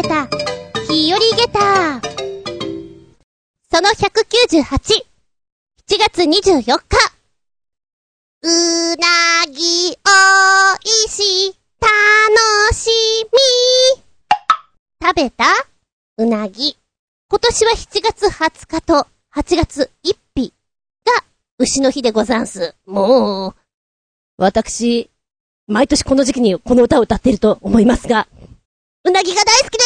げた、日和げた。その198、7月24日。うなぎおいし、楽しみ。食べた？うなぎ。今年は7月20日と8月1日が牛の日でござんす。もう、私、毎年この時期にこの歌を歌っていると思いますが、うなぎが大好きで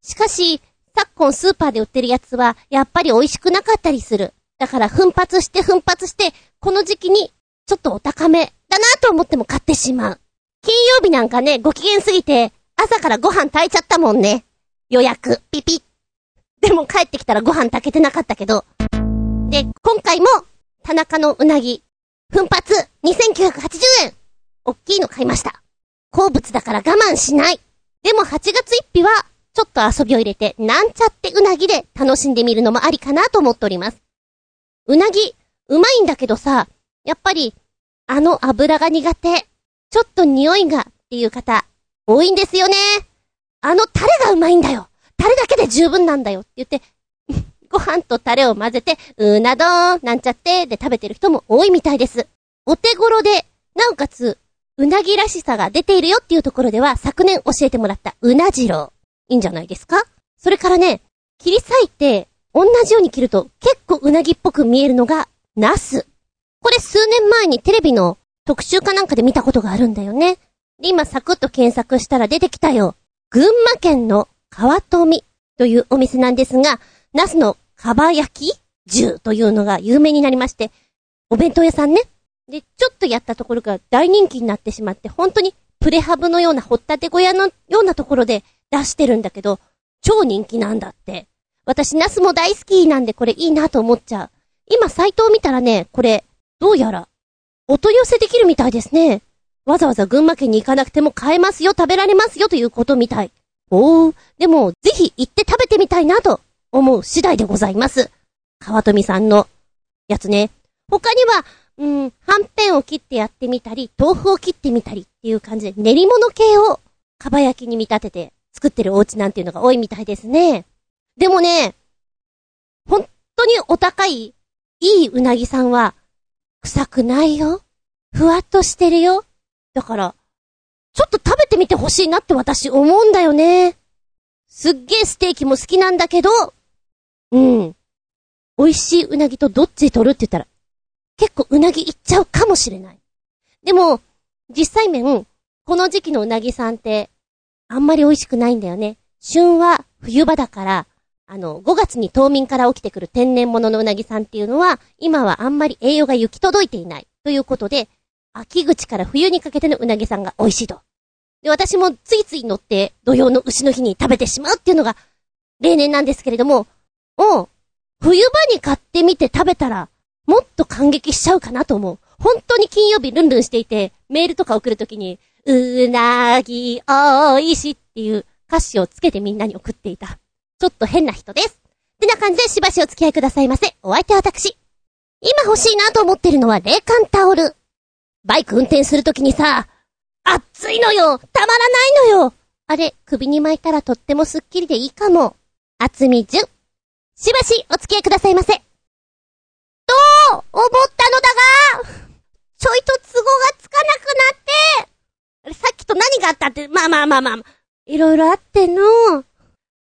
すしかし、昨今スーパーで売ってるやつは、やっぱり美味しくなかったりする。だから奮発して奮発して、この時期に、ちょっとお高めだなと思っても買ってしまう。金曜日なんかね、ご機嫌すぎて、朝からご飯炊いちゃったもんね。予約、ピピッ。でも帰ってきたらご飯炊けてなかったけど。で、今回も、田中のうなぎ、奮発、2980円。おっきいの買いました。好物だから我慢しない。でも8月1日は、ちょっと遊びを入れて、なんちゃってうなぎで楽しんでみるのもありかなと思っております。うなぎ、うまいんだけどさ、やっぱり、あの油が苦手、ちょっと匂いがっていう方、多いんですよね。あのタレがうまいんだよ。タレだけで十分なんだよって言って、ご飯とタレを混ぜて、うな丼、なんちゃってで食べてる人も多いみたいです。お手頃で、なおかつ、うなぎらしさが出ているよっていうところでは、昨年教えてもらったうなじろう。いいんじゃないですか？それからね、切り裂いて、同じように切ると結構うなぎっぽく見えるのが、ナス。これ数年前にテレビの特集かなんかで見たことがあるんだよね。で、今サクッと検索したら出てきたよ。群馬県の川富というお店なんですが、ナスのかば焼き重というのが有名になりまして、お弁当屋さんね。で、ちょっとやったところが大人気になってしまって、本当にプレハブのような掘ったて小屋のようなところで出してるんだけど、超人気なんだって。私、ナスも大好きなんでこれいいなと思っちゃう。今、サイトを見たらね、これ、どうやら、お取り寄せできるみたいですね。わざわざ群馬県に行かなくても買えますよ、食べられますよということみたい。おー、でも、ぜひ行って食べてみたいなと思う次第でございます。川富さんのやつね。他には、うん、はんぺんを切ってやってみたり、豆腐を切ってみたりっていう感じで練り物系をかば焼きに見立てて作ってるお家なんていうのが多いみたいですね。でもね、本当にお高い、いいうなぎさんは、臭くないよ。ふわっとしてるよ。だから、ちょっと食べてみてほしいなって私思うんだよね。すっげえステーキも好きなんだけど、うん。美味しいうなぎとどっち取るって言ったら、結構うなぎいっちゃうかもしれない。でも、実際面、この時期のうなぎさんって、あんまり美味しくないんだよね。旬は冬場だから、あの、5月に冬眠から起きてくる天然物のうなぎさんっていうのは、今はあんまり栄養が行き届いていない。ということで、秋口から冬にかけてのうなぎさんが美味しいと。で、私もついつい乗って土曜の牛の日に食べてしまうっていうのが例年なんですけれども、お冬場に買ってみて食べたら、もっと感激しちゃうかなと思う。本当に金曜日ルンルンしていて、メールとか送るときに、うなぎおいしっていう歌詞をつけてみんなに送っていた。ちょっと変な人です。ってな感じでしばしお付き合いくださいませ。お相手は私。今欲しいなと思ってるのは冷感タオル。バイク運転するときにさ、暑いのよたまらないのよあれ、首に巻いたらとってもスッキリでいいかも。厚みじゅ。しばしお付き合いくださいませ。と、思ったのだが、ちょいと都合がつかなくなって、さっきと何があったって、まあまあまあまあ、いろいろあっての、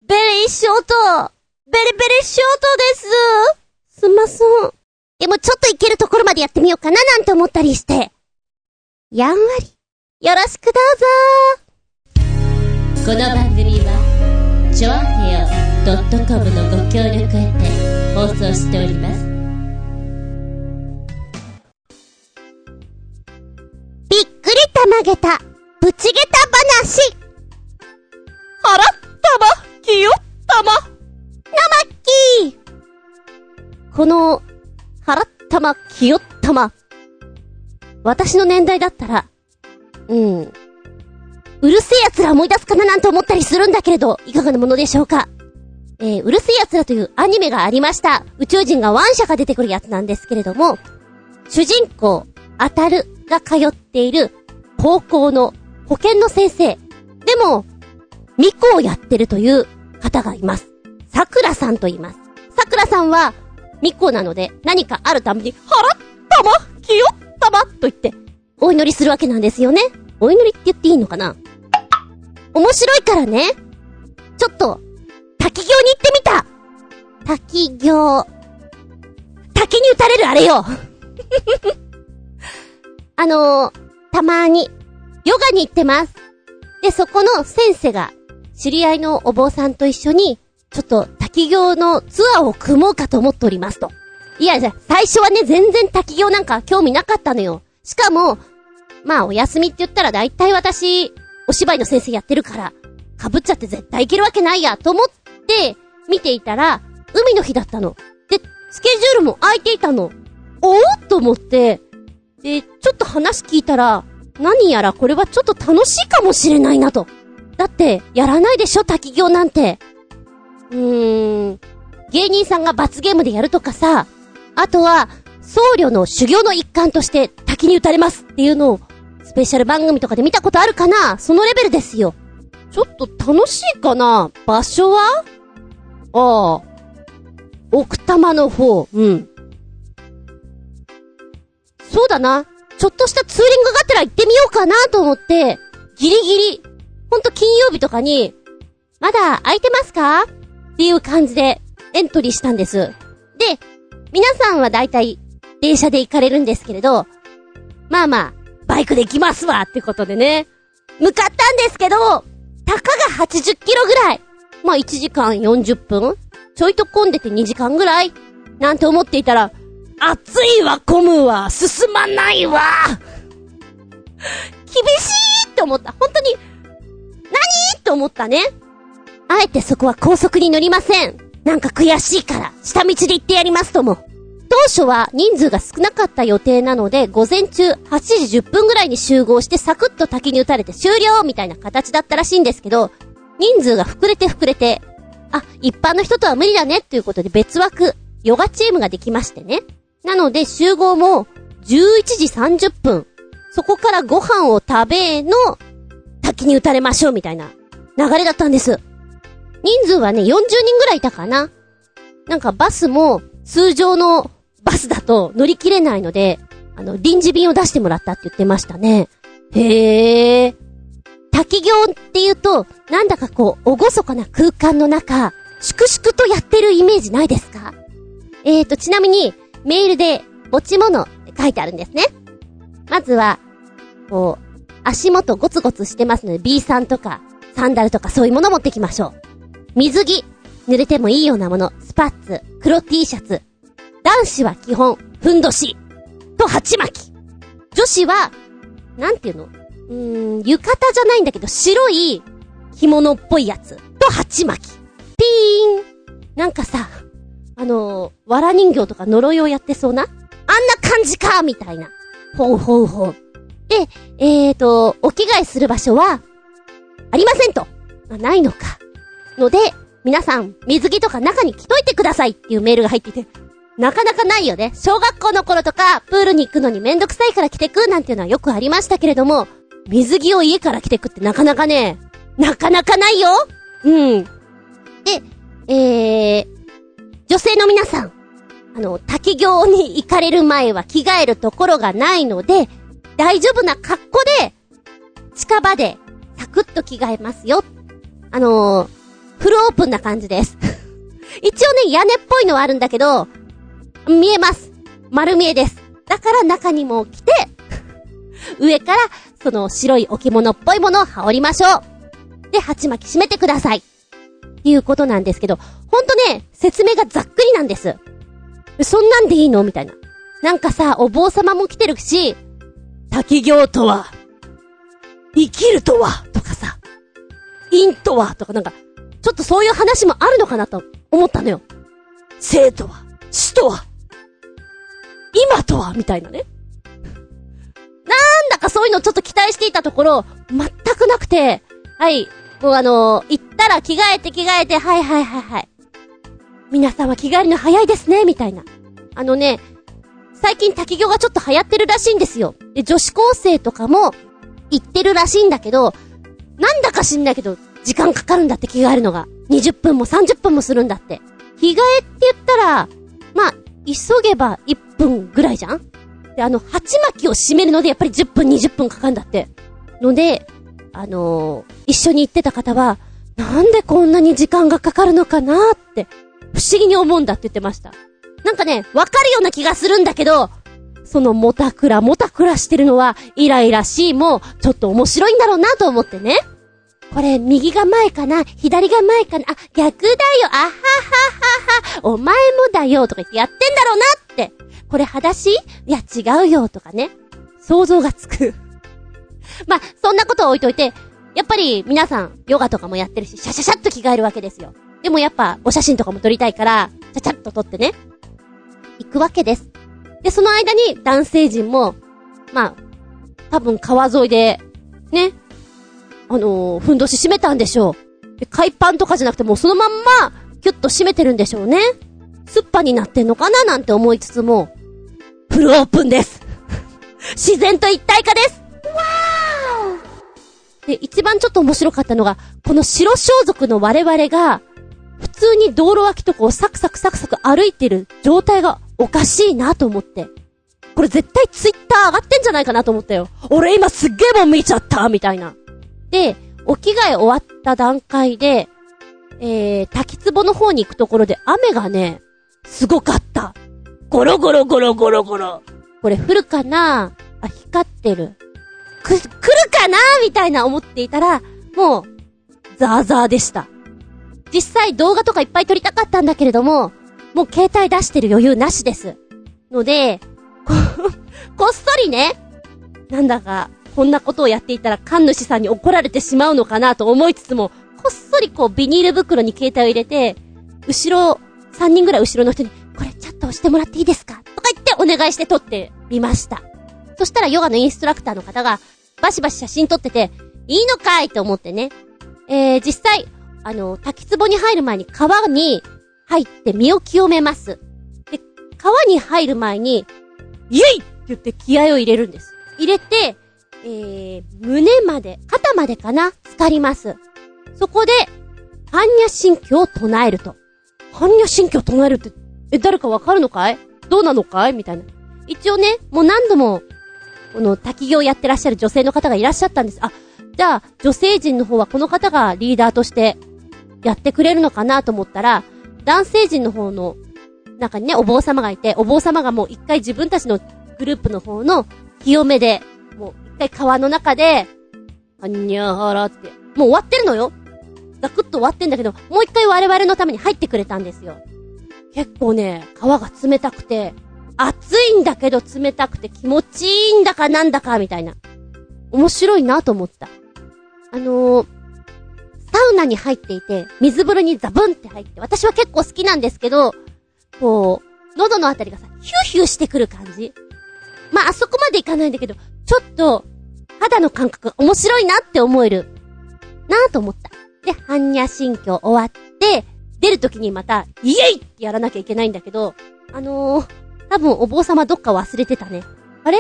ベリーショート、ベリベリショートです。すまそん。でもちょっといけるところまでやってみようかななんて思ったりして。やんわり、よろしくどうぞ。この番組は、ちょあへよ .com のご協力へて放送しております。たまげた、ぶちげた話。はらったま、きよったま。なまっきー。この、はらったま、きよったま。私の年代だったら、うん。うるせえ奴ら思い出すかななんて思ったりするんだけれど、いかがなものでしょうかえー、うるせえ奴らというアニメがありました。宇宙人がワンシャが出てくるやつなんですけれども、主人公、当たるが通っている高校の保健の先生。でも、巫女をやってるという方がいます。桜さんと言います。桜さんは、巫女なので、何かあるために、払ったま清ったまと言って、お祈りするわけなんですよね。お祈りって言っていいのかな面白いからね。ちょっと、滝行に行ってみた滝行。滝に打たれるあれよ あのー、たまに、ヨガに行ってます。で、そこの先生が、知り合いのお坊さんと一緒に、ちょっと滝行のツアーを組もうかと思っておりますと。いや、じゃ最初はね、全然滝行なんか興味なかったのよ。しかも、まあ、お休みって言ったら大体私、お芝居の先生やってるから、被っちゃって絶対行けるわけないや、と思って、見ていたら、海の日だったの。で、スケジュールも空いていたの。おおと思って、で、ちょっと話聞いたら、何やらこれはちょっと楽しいかもしれないなと。だって、やらないでしょ、滝行なんて。うーん、芸人さんが罰ゲームでやるとかさ、あとは、僧侶の修行の一環として滝に打たれますっていうのを、スペシャル番組とかで見たことあるかな？そのレベルですよ。ちょっと楽しいかな？場所は？ああ。奥多摩の方、うん。そうだな。ちょっとしたツーリングがてら行ってみようかなと思って、ギリギリ、ほんと金曜日とかに、まだ空いてますか？っていう感じでエントリーしたんです。で、皆さんはだいたい電車で行かれるんですけれど、まあまあ、バイクで行きますわってことでね、向かったんですけど、たかが80キロぐらい。まあ1時間40分？ちょいと混んでて2時間ぐらい？なんて思っていたら、暑いわ、混むわ、進まないわ厳しいって思った。本当に、何？って思ったね。あえてそこは高速に乗りません。なんか悔しいから、下道で行ってやりますとも。当初は人数が少なかった予定なので、午前中8時10分ぐらいに集合してサクッと滝に打たれて終了みたいな形だったらしいんですけど、人数が膨れて膨れて、あ、一般の人とは無理だねっていうことで別枠、ヨガチームができましてね。なので集合も11時30分。そこからご飯を食べの滝に打たれましょうみたいな流れだったんです。人数はね、40人ぐらいいたかな。なんかバスも通常のバスだと乗り切れないので、あの、臨時便を出してもらったって言ってましたね。へー。滝行って言うと、なんだかこう、おごそかな空間の中、粛々とやってるイメージないですか？えーと、ちなみに、メールで、持ち物って書いてあるんですね。まずは、こう、足元ゴツゴツしてますので、B さんとか、サンダルとかそういうもの持ってきましょう。水着、濡れてもいいようなもの、スパッツ、黒 T シャツ。男子は基本、ふんどし、と鉢巻き。女子は、なんていうの？うーん、浴衣じゃないんだけど、白い着物っぽいやつ。と鉢巻き。ピーンなんかさ、あのー、藁人形とか呪いをやってそうなあんな感じかみたいな。ほうほうほう。で、えーと、お着替えする場所は、ありませんと。まあないのか。ので、皆さん、水着とか中に着といてくださいっていうメールが入っていて、なかなかないよね。小学校の頃とか、プールに行くのにめんどくさいから着てくなんていうのはよくありましたけれども、水着を家から着てくってなかなかね、なかなかないようん。で、えー、女性の皆さん、あの、滝行に行かれる前は着替えるところがないので、大丈夫な格好で、近場で、サクッと着替えますよ。あのー、フルオープンな感じです。一応ね、屋根っぽいのはあるんだけど、見えます。丸見えです。だから中にも着て、上から、その白い置物っぽいものを羽織りましょう。で、鉢巻き締めてください。っていうことなんですけど、ほんとね、説明がざっくりなんです。そんなんでいいの？みたいな。なんかさ、お坊様も来てるし、滝行とは、生きるとは、とかさ、陰とは、とかなんか、ちょっとそういう話もあるのかなと思ったのよ。生とは、死とは、今とは、みたいなね。なんだかそういうのちょっと期待していたところ、全くなくて、はい、もうあのー、行ったら着替えて着替えて、はいはいはいはい。皆さんは着替えるの早いですね、みたいな。あのね、最近滝行がちょっと流行ってるらしいんですよ。で、女子高生とかも行ってるらしいんだけど、なんだか知んないけど、時間かかるんだって着替えるのが。20分も30分もするんだって。着替えって言ったら、まあ、急げば1分ぐらいじゃん？で、あの、鉢巻きを締めるのでやっぱり10分20分かかるんだって。ので、あのー一緒に行ってた方は、なんでこんなに時間がかかるのかなって、不思議に思うんだって言ってました。なんかね、わかるような気がするんだけど、そのもたくらもたくらしてるのは、イライラしいも、ちょっと面白いんだろうなと思ってね。これ、右が前かな左が前かなあ、逆だよあははははお前もだよとか言ってやってんだろうなって。これ裸足？いや、違うよとかね。想像がつく。ま、そんなことは置いといて、やっぱり皆さん、ヨガとかもやってるし、シャシャシャっと着替えるわけですよ。でもやっぱ、お写真とかも撮りたいから、ちゃちゃっと撮ってね。行くわけです。で、その間に男性陣も、まあ、多分川沿いで、ね、あのー、ふんどし締めたんでしょう。で、海パンとかじゃなくてもうそのまんま、キュッと締めてるんでしょうね。スッパになってんのかな？なんて思いつつも、フルオープンです。自然と一体化ですわー。で、一番ちょっと面白かったのが、この白装束の我々が、普通に道路脇とかをサクサクサクサク歩いてる状態がおかしいなと思って。これ絶対ツイッター上がってんじゃないかなと思ったよ。俺今すっげえもん見ちゃったみたいな。で、お着替え終わった段階で、えー、滝壺の方に行くところで雨がね、すごかった。ゴロゴロゴロゴロゴロ。これ降るかな？あ、光ってる。く、来るかな？みたいな思っていたら、もう、ザーザーでした。実際動画とかいっぱい撮りたかったんだけれども、もう携帯出してる余裕なしです。ので、こ、こっそりね、なんだか、こんなことをやっていたら神主さんに怒られてしまうのかなと思いつつも、こっそりこうビニール袋に携帯を入れて、後ろ、3人ぐらい後ろの人に、これチャット押してもらっていいですか？とか言ってお願いして撮ってみました。そしたらヨガのインストラクターの方が、バシバシ写真撮ってて、いいのかいと思ってね。えー、実際、あの、滝壺に入る前に川に入って身を清めます。で、川に入る前に、イエイって言って気合を入れるんです。入れて、えー、胸まで、肩までかな浸かります。そこで、般若心経を唱えると。般若心経を唱えるって、え、誰かわかるのかい？どうなのかい？みたいな。一応ね、もう何度も、この滝行やってらっしゃる女性の方がいらっしゃったんです。あ、じゃあ、女性陣の方はこの方がリーダーとしてやってくれるのかなと思ったら、男性陣の方の中にね、お坊様がいて、お坊様がもう一回自分たちのグループの方の清めで、もう一回川の中で、あにゃはらって、もう終わってるのよ。ザクッと終わってんだけど、もう一回我々のために入ってくれたんですよ。結構ね、川が冷たくて、暑いんだけど冷たくて気持ちいいんだかなんだかみたいな。面白いなと思った。あのー、サウナに入っていて、水風呂にザブンって入って、私は結構好きなんですけど、こう、喉のあたりがさ、ヒューヒューしてくる感じ。まあ、あそこまでいかないんだけど、ちょっと、肌の感覚面白いなって思える。なぁと思った。で、般若心経終わって、出るときにまた、イエイってやらなきゃいけないんだけど、あのー、多分お坊様どっか忘れてたね。あれ？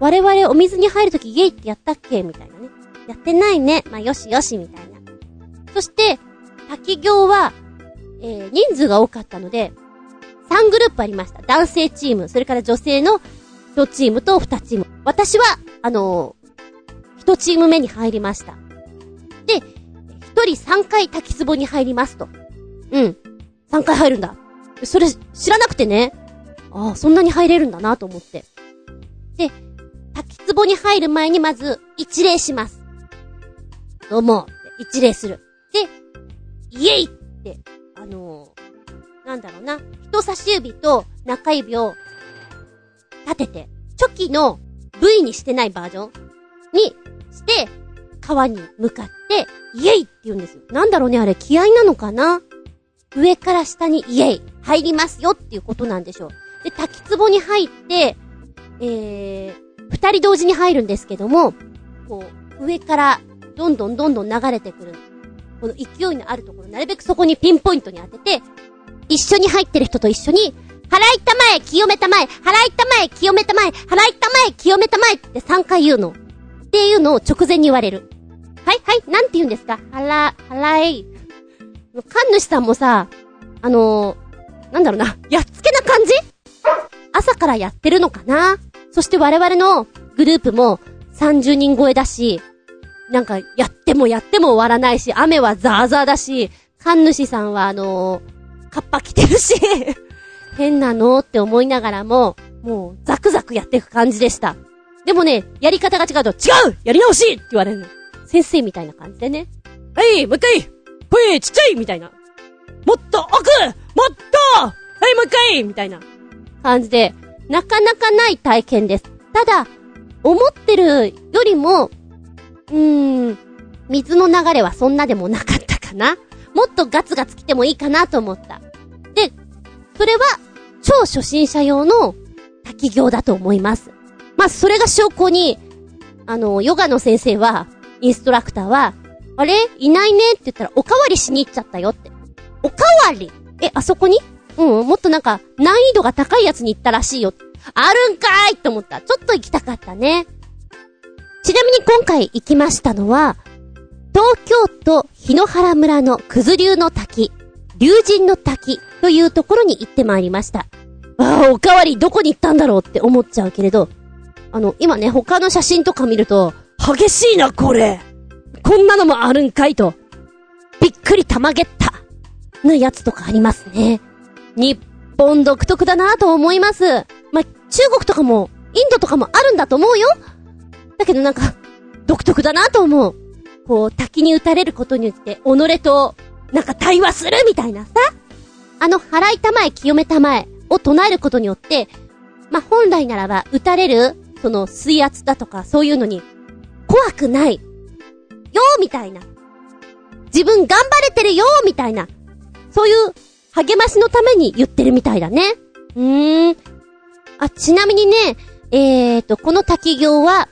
我々お水に入るときイエイってやったっけ？みたいなね。やってないね。まあ、よしよし、みたいな。そして、滝行は、えー、人数が多かったので、3グループありました。男性チーム、それから女性の1チームと2チーム。私は、あのー、1チーム目に入りました。で、1人3回滝壺に入りますと。うん。3回入るんだ。それ、知らなくてね。ああ、そんなに入れるんだなと思って。で、滝壺に入る前にまず、一礼します。どうも、一礼する。イエイって、あのー、なんだろうな、人差し指と中指を立てて、チョキの V にしてないバージョンにして、川に向かって、イエイって言うんですよ。なんだろうね、あれ気合なのかな？上から下にイエイ、入りますよっていうことなんでしょう。で、滝壺に入って、えー、二人同時に入るんですけども、こう、上からどんどんどんどん流れてくる。この勢いのあるところ、なるべくそこにピンポイントに当てて、一緒に入ってる人と一緒に、払いたまえ、清めたまえ、払いたまえ、清めたまえ、払いたまえ、清めたまえって3回言うの。っていうのを直前に言われる。はいはい、なんて言うんですか？はら、はらい。神主さんもさ、あのー、なんだろうな、やっつけな感じ？朝からやってるのかな？そして我々のグループも30人超えだし、なんかやってもやっても終わらないし、雨はザーザーだし、神主さんはあのー、カッパ着てるし、変なのって思いながらも、もうザクザクやっていく感じでした。でもね、やり方が違うと、違うやり直しって言われるの。先生みたいな感じでね。はい、もう一回声ちっちゃいみたいな。もっと奥もっとはい、もう一回みたいな感じで、なかなかない体験です。ただ、思ってるよりも、うーん、水の流れはそんなでもなかったかなもっとガツガツ来てもいいかなと思った。で、それは、超初心者用の滝行だと思います。まあ、それが証拠に、あの、ヨガの先生は、インストラクターは、あれ？いないねって言ったら、おかわりしに行っちゃったよって。おかわり？え、あそこに？うん、もっとなんか、難易度が高いやつに行ったらしいよ。あるんかーいって思った。ちょっと行きたかったね。ちなみに今回行きましたのは、東京都日野原村の九頭竜の滝、竜神の滝というところに行ってまいりました。ああ、おかわりどこに行ったんだろうって思っちゃうけれど、あの、今ね、他の写真とか見ると、激しいな、これこんなのもあるんかいと。びっくり玉ゲッタのやつとかありますね。日本独特だなと思います。ま、中国とかも、インドとかもあるんだと思うよ。だけどなんか、独特だなと思う。こう、滝に打たれることによって、己と、なんか対話するみたいなさ。あの、払いたまえ、清めたまえを唱えることによって、まあ、本来ならば、打たれる、その、水圧だとか、そういうのに、怖くない。よーみたいな。自分頑張れてるよーみたいな。そういう、励ましのために言ってるみたいだね。うーん。あ、ちなみにね、えーと、この滝行は、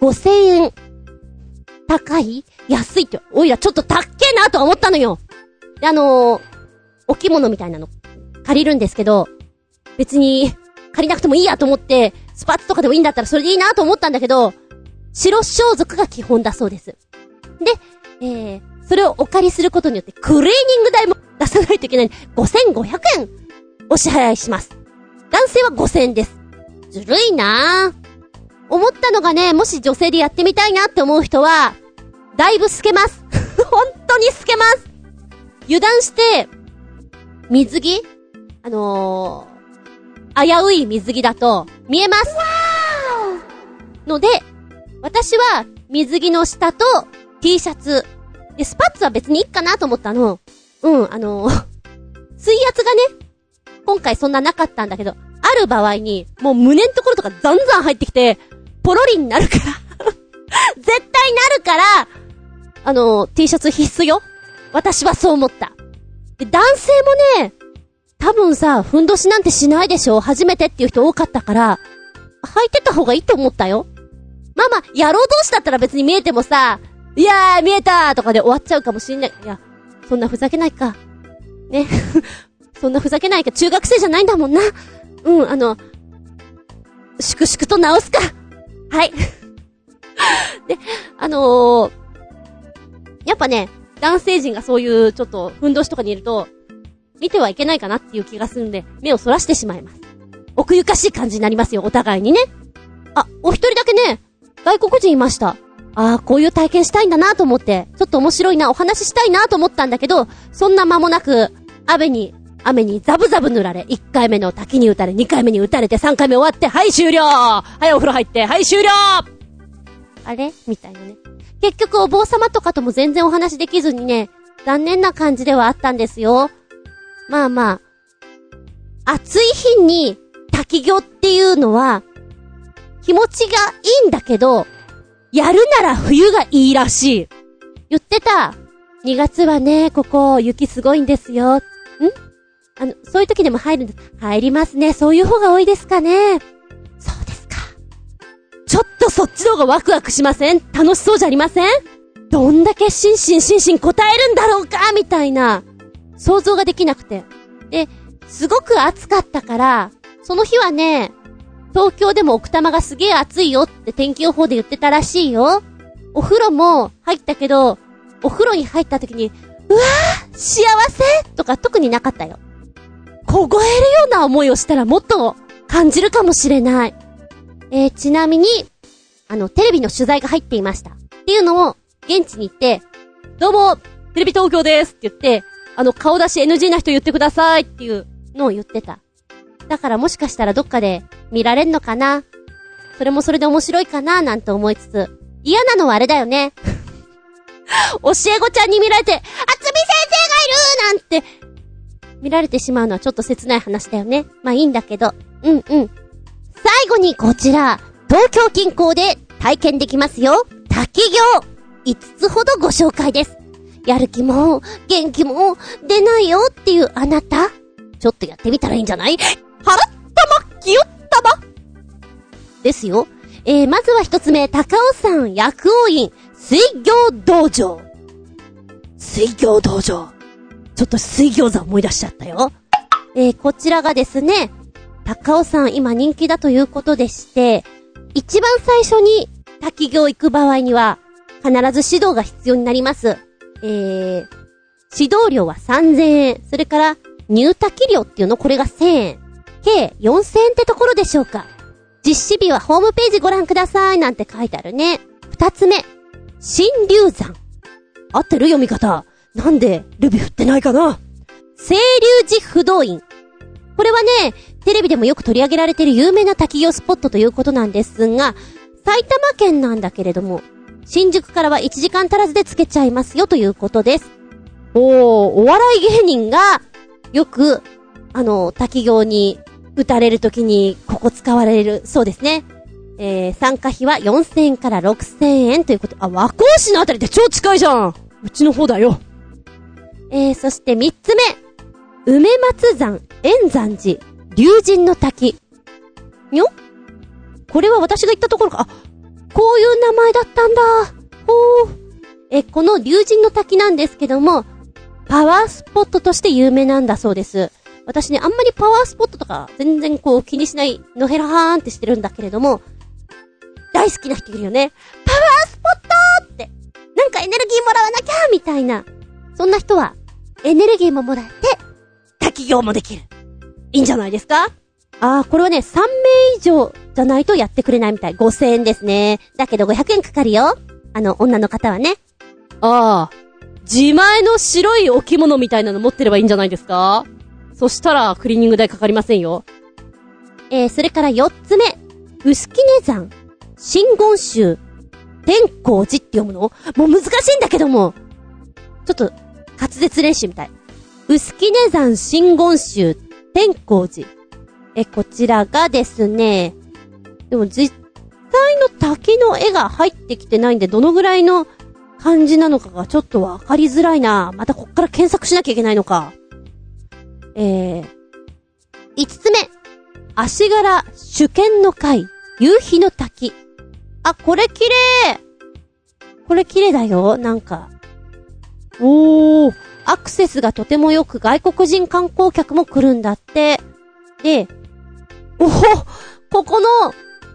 5000円。高い？安いって、おいらちょっと高けえなとは思ったのよ。で、あのー、お着物みたいなの、借りるんですけど、別に、借りなくてもいいやと思って、スパッツとかでもいいんだったらそれでいいなと思ったんだけど、白装束が基本だそうです。で、えー、それをお借りすることによって、クリーニング代も出さないといけない、5500円、お支払いします。男性は5000円です。ずるいなぁ。思ったのがね、もし女性でやってみたいなって思う人は、だいぶ透けます。本当に透けます。油断して、水着？あのー、危うい水着だと、見えます。ので、私は、水着の下と、T シャツ。で、スパッツは別にいいかなと思ったの。うん、あのー、水圧がね、今回そんななかったんだけど、ある場合に、もう胸んところとかザンザン入ってきて、ポロリになるから。絶対なるから、あの、T シャツ必須よ。私はそう思った。で、男性もね、多分さ、ふんどしなんてしないでしょ初めてっていう人多かったから、履いてた方がいいと思ったよ。まあまあ、野郎同士だったら別に見えてもさ、いやー、見えたーとかで終わっちゃうかもしんない。いや、そんなふざけないか。ね。そんなふざけないか。中学生じゃないんだもんな。うん、あの、粛々と直すか。はい。で、あのー、やっぱね、男性陣がそういうちょっと、ふんどしとかにいると、見てはいけないかなっていう気がするんで、目をそらしてしまいます。奥ゆかしい感じになりますよ、お互いにね。あ、お一人だけね、外国人いました。ああ、こういう体験したいんだなと思って、ちょっと面白いな、お話ししたいなと思ったんだけど、そんな間もなく、雨に、雨にザブザブ塗られ、1回目の滝に打たれ、2回目に打たれて、3回目終わって、はい終了はいお風呂入って、はい終了あれ？みたいなね。結局お坊様とかとも全然お話できずにね、残念な感じではあったんですよ。まあまあ、暑い日に滝行っていうのは、気持ちがいいんだけど、やるなら冬がいいらしい。言ってた。2月はね、ここ雪すごいんですよ。ん？あの、そういう時でも入るんです。入りますね。そういう方が多いですかね。そうですか。ちょっとそっちの方がワクワクしません？楽しそうじゃありません？どんだけ心身心身答えるんだろうかみたいな、想像ができなくて。で、すごく暑かったから、その日はね、東京でも奥多摩がすげえ暑いよって天気予報で言ってたらしいよ。お風呂も入ったけど、お風呂に入った時に、うわー幸せとか特になかったよ。凍えるような思いをしたらもっと感じるかもしれない。えー、ちなみに、あの、テレビの取材が入っていました。っていうのを、現地に行って、どうも、テレビ東京ですって言って、あの、顔出し NG な人言ってくださいっていうのを言ってた。だからもしかしたらどっかで見られんのかな？それもそれで面白いかな？なんて思いつつ、嫌なのはあれだよね。教え子ちゃんに見られて、あつみ先生がいるなんて、見られてしまうのはちょっと切ない話だよね。まあいいんだけど。うんうん。最後にこちら、東京近郊で体験できますよ。滝行。5つほどご紹介です。やる気も、元気も、出ないよっていうあなた。ちょっとやってみたらいいんじゃない？払ったま、きよったまですよ。えー、まずは一つ目、高尾山薬王院水行道場。水行道場。ちょっと水餃子思い出しちゃったよ。えー、こちらがですね、高尾山今人気だということでして、一番最初に滝行行く場合には、必ず指導が必要になります。えー、指導料は3000円。それから、入滝料っていうの？これが1000円。計4000円ってところでしょうか。実施日はホームページご覧くださいなんて書いてあるね。二つ目。新流山。合ってる？読み方。なんで、ルビ振ってないかな？清流寺不動院。これはね、テレビでもよく取り上げられている有名な滝行スポットということなんですが、埼玉県なんだけれども、新宿からは1時間足らずでつけちゃいますよということです。おー、お笑い芸人が、よく、あの、滝行に打たれるときに、ここ使われる、そうですね。えー、参加費は4000円から6000円ということ。あ、和光市のあたりで超近いじゃんうちの方だよ。えー、そして3つ目。梅松山、円山寺、龍神の滝。にょ？これは私が言ったところか。あ、こういう名前だったんだ。ほー。え、この龍神の滝なんですけども、パワースポットとして有名なんだそうです。私ね、あんまりパワースポットとか全然こう気にしない、のへらはーんってしてるんだけれども、大好きな人いるよね。パワースポットって、なんかエネルギーもらわなきゃみたいな。そんな人は、エネルギーももらって、滝行もできる。いいんじゃないですか？あー、これはね、3名以上じゃないとやってくれないみたい。5000円ですね。だけど500円かかるよ。あの、女の方はね。ああ。自前の白い置物みたいなの持ってればいいんじゃないですか？そしたら、クリーニング代かかりませんよ。えー、それから4つ目。薄木根山、真言宗、天光寺って読むの？もう難しいんだけども。ちょっと、滑舌練習みたい。薄木根山真言宗、天光寺。え、こちらがですね、でも実際の滝の絵が入ってきてないんで、どのぐらいの感じなのかがちょっとわかりづらいな。またこっから検索しなきゃいけないのか。えー、五つ目。足柄主権の会、夕日の滝。あ、これ綺麗これ綺麗だよ、なんか。おー、アクセスがとても良く外国人観光客も来るんだって。で、おほここの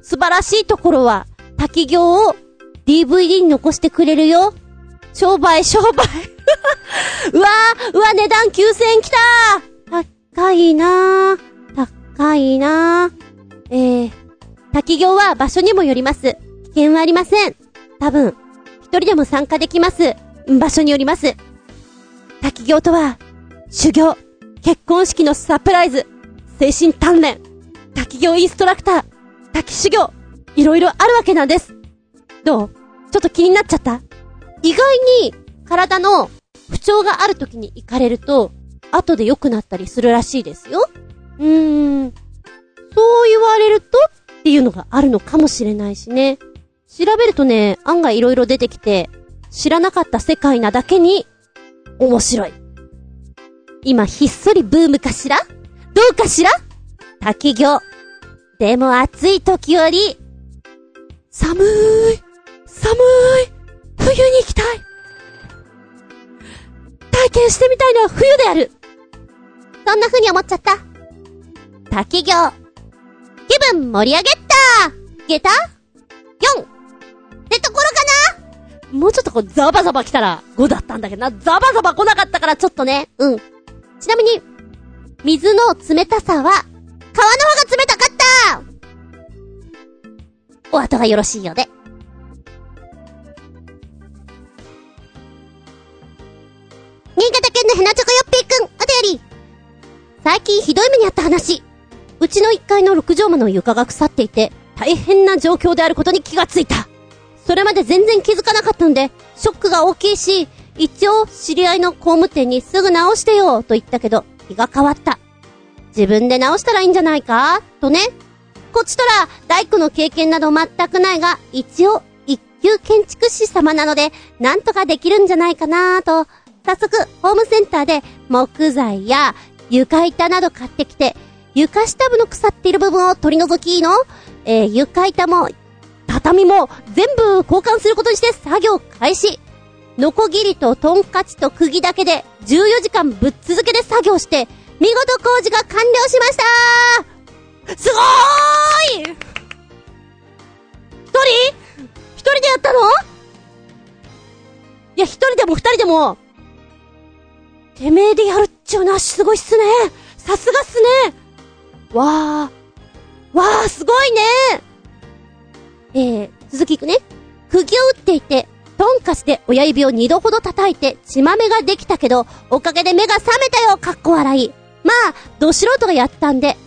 素晴らしいところは、滝行を DVD に残してくれるよ。商売、商売 うわー、うわ、値段9000円きたー高いなー。高いなー。えー、滝行は場所にもよります。危険はありません。多分、一人でも参加できます。場所によります。滝行とは、修行、結婚式のサプライズ、精神鍛錬、滝行インストラクター、滝修行、いろいろあるわけなんです。どう？ちょっと気になっちゃった？意外に、体の不調がある時に行かれると、後で良くなったりするらしいですよ。うーん。そう言われるとっていうのがあるのかもしれないしね。調べるとね、案外色々出てきて、知らなかった世界なだけに、面白い。今ひっそりブームかしら？どうかしら？滝行。でも暑い時より、寒い、寒い、冬に行きたい。体験してみたいのは冬である。そんな風に思っちゃった。滝行。気分盛り上げったゲタ !4! ってところかな？もうちょっとこう、ザバザバ来たら5だったんだけどな。ザバザバ来なかったからちょっとね、うん。ちなみに、水の冷たさは、川の方が冷たかったお後がよろしいようで。新潟県のヘナチョコヨッピーくん、お便り。最近ひどい目にあった話。うちの1階の6畳間の床が腐っていて、大変な状況であることに気がついた。それまで全然気づかなかったので、ショックが大きいし、一応知り合いの工務店にすぐ直してよ、と言ったけど、気が変わった。自分で直したらいいんじゃないかとね。こっちとら、大工の経験など全くないが、一応、一級建築士様なので、なんとかできるんじゃないかなと、早速、ホームセンターで木材や床板など買ってきて、床下部の腐っている部分を取り除きの、えー、床板も、畳も全部交換することにして作業開始。ノコギリとトンカチと釘だけで14時間ぶっ続けで作業して、見事工事が完了しましたすごーい一人？一人でやったの？いや、一人でも二人でも、てめえでやるっちゅうのはすごいっすね。さすがっすね。わー。わー、すごいねえー、続きいくね。釘を打っていて、トンカチで親指を二度ほど叩いて血豆ができたけど、おかげで目が覚めたよ、かっこ笑い。まあ、ど素人がやったんで、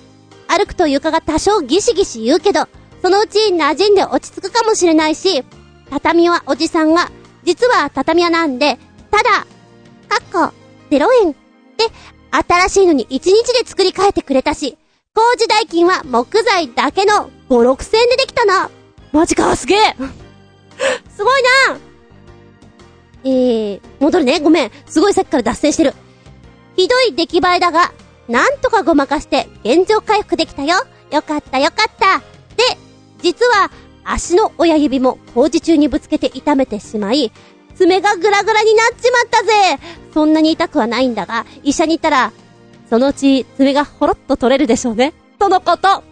歩くと床が多少ギシギシ言うけど、そのうち馴染んで落ち着くかもしれないし、畳はおじさんが、実は畳屋なんで、ただ、かっこ、0円。で、新しいのに1日で作り変えてくれたし、工事代金は木材だけの5、6千円でできたな。マジか、すげえ すごいなえー、戻るね。ごめん。すごいさっきから脱線してる。ひどい出来栄えだが、なんとかごまかして現状回復できたよ。よかったよかった。で、実は足の親指も工事中にぶつけて痛めてしまい、爪がグラグラになっちまったぜそんなに痛くはないんだが、医者に行ったら、そのうち爪がほろっと取れるでしょうね。とのこと。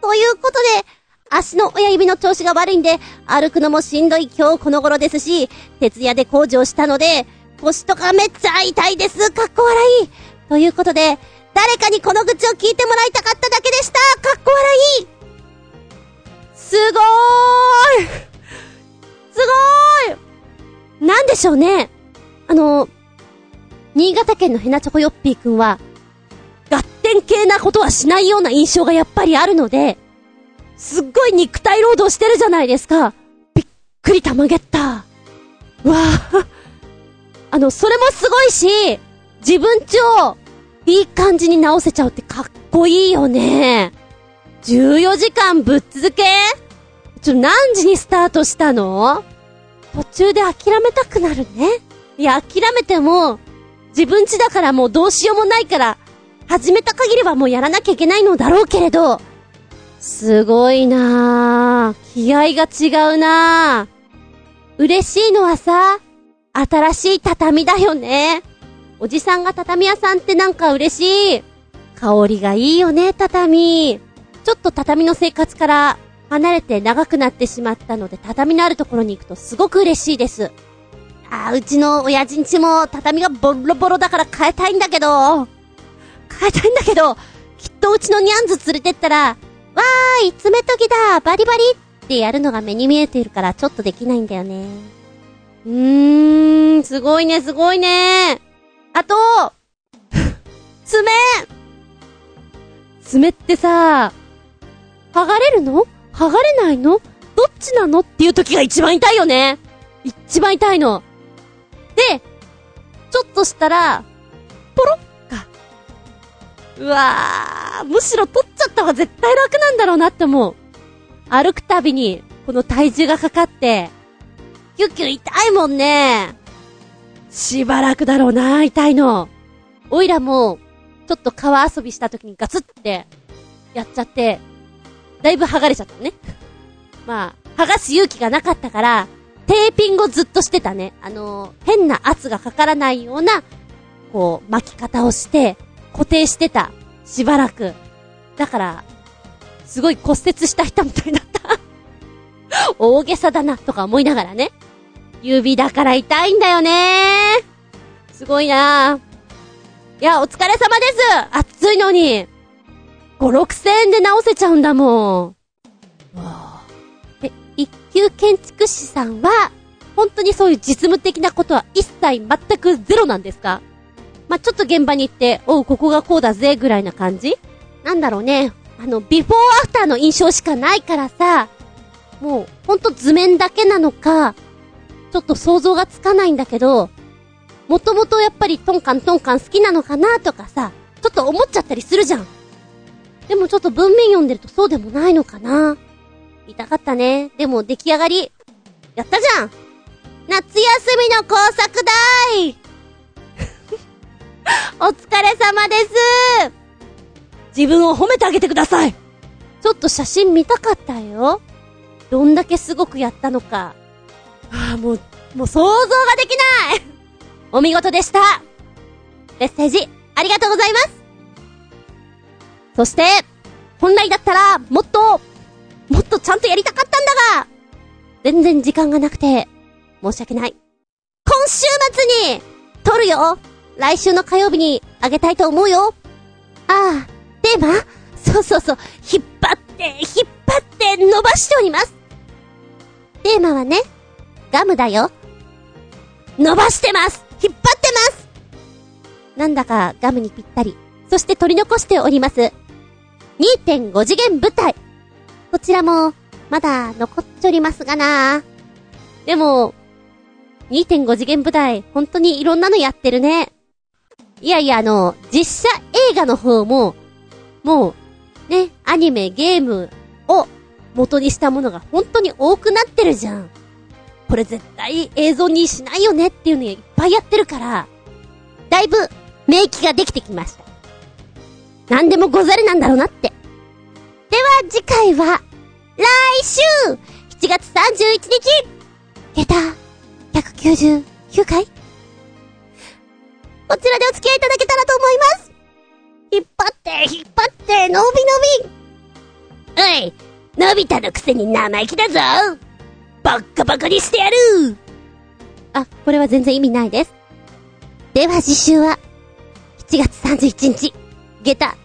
ということで、足の親指の調子が悪いんで、歩くのもしんどい今日この頃ですし、徹夜で工事をしたので、腰とかめっちゃ痛いです。かっこ笑い。ということで、誰かにこの愚痴を聞いてもらいたかっただけでした。かっこ笑い。すごーい。すごーい。なんでしょうね。あの、新潟県のヘナチョコヨッピーくんは、合点系なことはしないような印象がやっぱりあるので、すっごい肉体労働してるじゃないですか。びっくりたまげった。わぁ。あの、それもすごいし、自分ちを、いい感じに直せちゃうってかっこいいよね。14時間ぶっ続け？ちょ、何時にスタートしたの？途中で諦めたくなるね。いや、諦めても、自分ちだからもうどうしようもないから、始めた限りはもうやらなきゃいけないのだろうけれど、すごいなぁ。気合が違うなぁ。嬉しいのはさ、新しい畳だよね。おじさんが畳屋さんってなんか嬉しい。香りがいいよね、畳。ちょっと畳の生活から離れて長くなってしまったので、畳のあるところに行くとすごく嬉しいです。あー、うちの親父んちも畳がボロボロだから変えたいんだけど、変えたいんだけど、きっとうちのニャンズ連れてったら、わーい、爪研ぎだ、バリバリってやるのが目に見えているからちょっとできないんだよね。うーん、すごいね、すごいね。あと、爪爪ってさ、剥がれるの？剥がれないの？どっちなのっていう時が一番痛いよね。一番痛いの。で、ちょっとしたら、ポロッ。うわー、むしろ取っちゃった方が絶対楽なんだろうなって思う。歩くたびに、この体重がかかって、キュッキュ痛いもんね。しばらくだろうな、痛いの。おいらも、ちょっと川遊びした時にガツって、やっちゃって、だいぶ剥がれちゃったね。まあ、剥がす勇気がなかったから、テーピングをずっとしてたね。あのー、変な圧がかからないような、こう、巻き方をして、固定してた。しばらく。だから、すごい骨折した人みたいだった。大げさだな、とか思いながらね。指だから痛いんだよねすごいないや、お疲れ様です暑いのに !5、6千円で直せちゃうんだもん。え、一級建築士さんは、本当にそういう実務的なことは一切全くゼロなんですか？まあ、ちょっと現場に行って、おう、ここがこうだぜ、ぐらいな感じ？なんだろうね。あの、ビフォーアフターの印象しかないからさ、もう、ほんと図面だけなのか、ちょっと想像がつかないんだけど、もともとやっぱりトンカントンカン好きなのかなとかさ、ちょっと思っちゃったりするじゃん。でもちょっと文面読んでるとそうでもないのかな。痛かったね。でも出来上がり、やったじゃん夏休みの工作代 お疲れ様です自分を褒めてあげてくださいちょっと写真見たかったよ。どんだけすごくやったのか。ああ、もう、もう想像ができない お見事でしたメッセージ、ありがとうございますそして、本来だったら、もっと、もっとちゃんとやりたかったんだが、全然時間がなくて、申し訳ない。今週末に、撮るよ来週の火曜日にあげたいと思うよああ、テーマそうそうそう、引っ張って、引っ張って伸ばしております。テーマはね、ガムだよ。伸ばしてます引っ張ってますなんだかガムにぴったり。そして取り残しております。2.5次元舞台。こちらも、まだ残っちょりますがなでも、2.5次元舞台、本当にいろんなのやってるね。いやいや、あの、実写映画の方も、もう、ね、アニメ、ゲームを元にしたものが本当に多くなってるじゃん。これ絶対映像にしないよねっていうのいっぱいやってるから、だいぶ免疫ができてきました。なんでもござるなんだろうなって。では次回は、来週 !7 月31日下駄199回こちらでお付き合いいただけたらと思います引っ張って、引っ張って、のびのびおい、のび太のくせに生意気だぞバッカバカにしてやるあ、これは全然意味ないです。では次週は、7月31日、下駄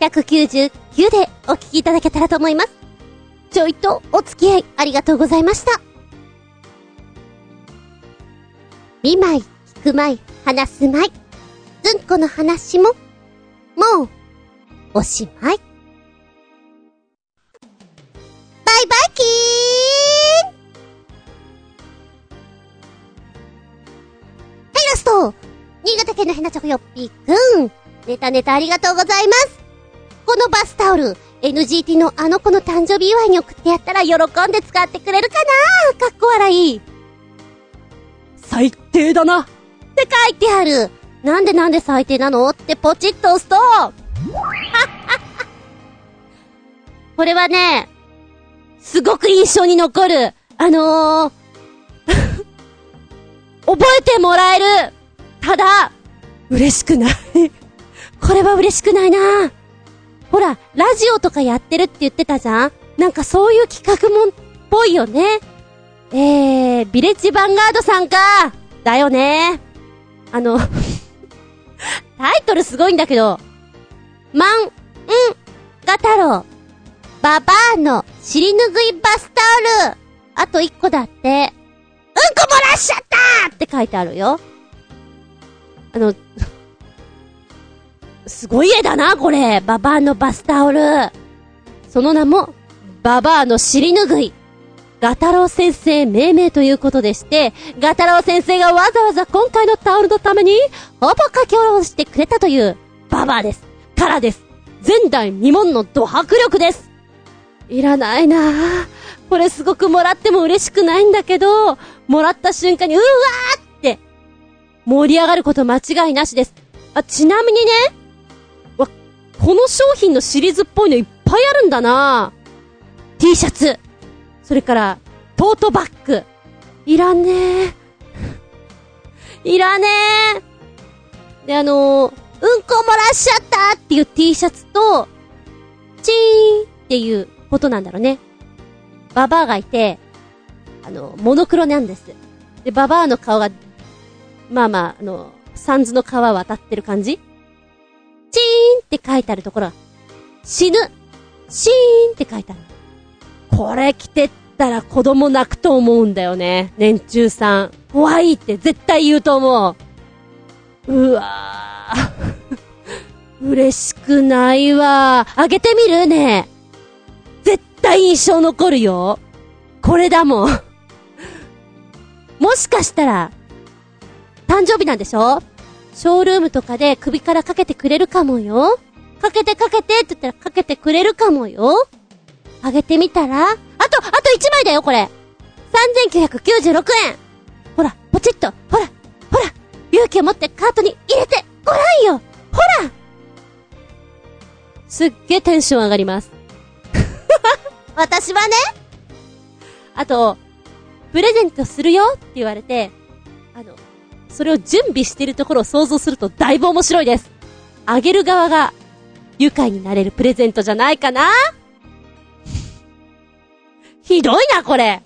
199でお聞きいただけたらと思います。ちょいとお付き合いありがとうございました。見舞い、聞く舞い、話す舞い。うんこの話も、もう、おしまい。バイバイキーンはい、ラスト新潟県のヘナチョコヨッピーくん。ネタネタありがとうございます。このバスタオル、NGT のあの子の誕生日祝いに送ってやったら喜んで使ってくれるかな？かっこ笑い。最低だなって書いてある。なんでなんで最低なの？ってポチッと押すと、これはね、すごく印象に残る。あのー 覚えてもらえる。ただ、嬉しくないこれは嬉しくないなほら、ラジオとかやってるって言ってたじゃんなんかそういう企画もっぽいよね。えー、ビレッジヴァンガードさんかだよね。あの タイトルすごいんだけど、まん、ん、が太郎、ババアの尻拭いバスタオル、あと一個だって、うんこ漏らしちゃったって書いてあるよ。あの、すごい絵だな、これ。ババアのバスタオル。その名も、ババアの尻拭い。ガタロウ先生命名ということでして、ガタロウ先生がわざわざ今回のタオルのために、ほぼ書き下ろしてくれたという、ババアです。からです。前代未聞のド迫力です。いらないなぁ。これすごくもらっても嬉しくないんだけど、もらった瞬間に、うわーって、盛り上がること間違いなしです。あ、ちなみにね、わ、この商品のシリーズっぽいのいっぱいあるんだなぁ T シャツ。それから、トートバッグ。いらねえ。いらねえ。で、あのー、うんこ漏らしちゃったっていう T シャツと、チーンっていうことなんだろうね。ババアがいて、あの、モノクロなんです。で、ババアの顔が、まあまあ、あの、サンズの皮渡ってる感じチーンって書いてあるところが、死ぬシーンって書いてある。これ着てったら子供泣くと思うんだよね。年中さん。怖いって絶対言うと思う。うわぁ。嬉しくないわ。あげてみるね絶対印象残るよ。これだもん。もしかしたら、誕生日なんでしょ？ショールームとかで首からかけてくれるかもよ。かけてかけてって言ったらかけてくれるかもよ。あげてみたら？あと、あと1枚だよ、これ。3996円。ほら、ポチッと、ほら、ほら、勇気を持ってカートに入れてごらんよほらすっげえテンション上がります。私はね、あと、プレゼントするよって言われて、あの、それを準備してるところを想像するとだいぶ面白いです。あげる側が愉快になれるプレゼントじゃないかなひどいな、これ。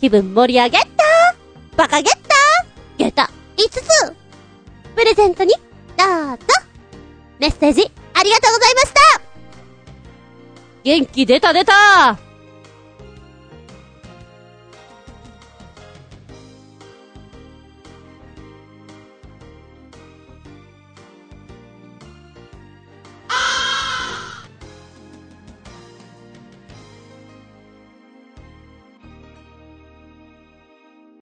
気分盛り上げた？バカゲッタゲタ5つ。プレゼントに、どうぞ。メッセージ、ありがとうございました。元気出た出た。